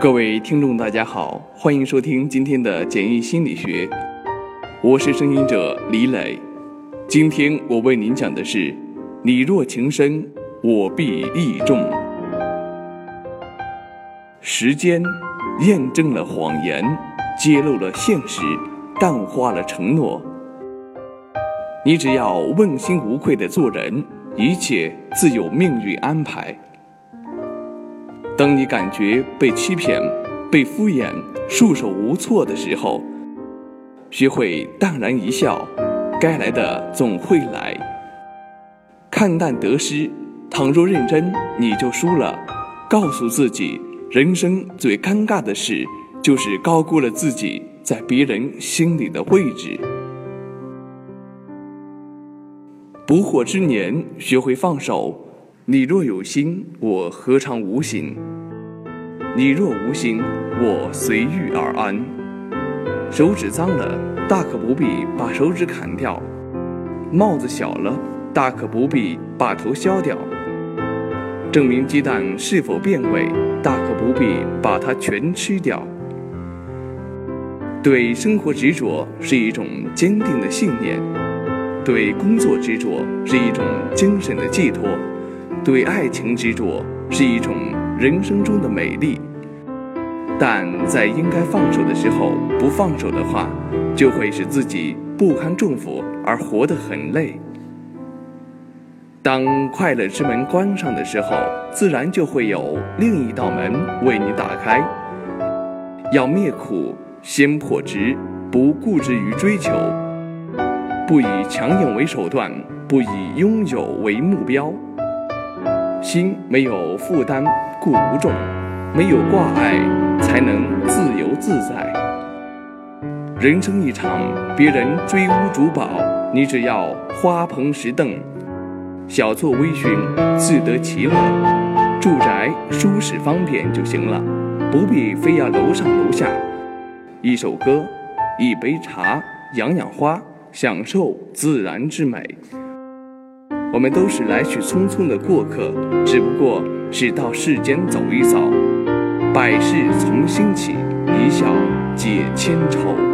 各位听众，大家好，欢迎收听今天的简易心理学，我是声音者李磊。今天我为您讲的是：你若情深，我必义重。时间验证了谎言，揭露了现实，淡化了承诺。你只要问心无愧的做人，一切自有命运安排。当你感觉被欺骗、被敷衍、束手无措的时候，学会淡然一笑，该来的总会来。看淡得失，倘若认真，你就输了。告诉自己，人生最尴尬的事，就是高估了自己在别人心里的位置。不惑之年，学会放手。你若有心，我何尝无心？你若无心，我随遇而安。手指脏了，大可不必把手指砍掉；帽子小了，大可不必把头削掉。证明鸡蛋是否变味，大可不必把它全吃掉。对生活执着是一种坚定的信念，对工作执着是一种精神的寄托。对爱情执着是一种人生中的美丽，但在应该放手的时候不放手的话，就会使自己不堪重负而活得很累。当快乐之门关上的时候，自然就会有另一道门为你打开。要灭苦，先破执，不固执于追求，不以强硬为手段，不以拥有为目标。心没有负担，故无重；没有挂碍，才能自由自在。人生一场，别人追屋逐宝，你只要花棚石凳，小坐微醺，自得其乐。住宅舒适方便就行了，不必非要楼上楼下。一首歌，一杯茶，养养花，享受自然之美。我们都是来去匆匆的过客，只不过是到世间走一走。百事从心起，一笑解千愁。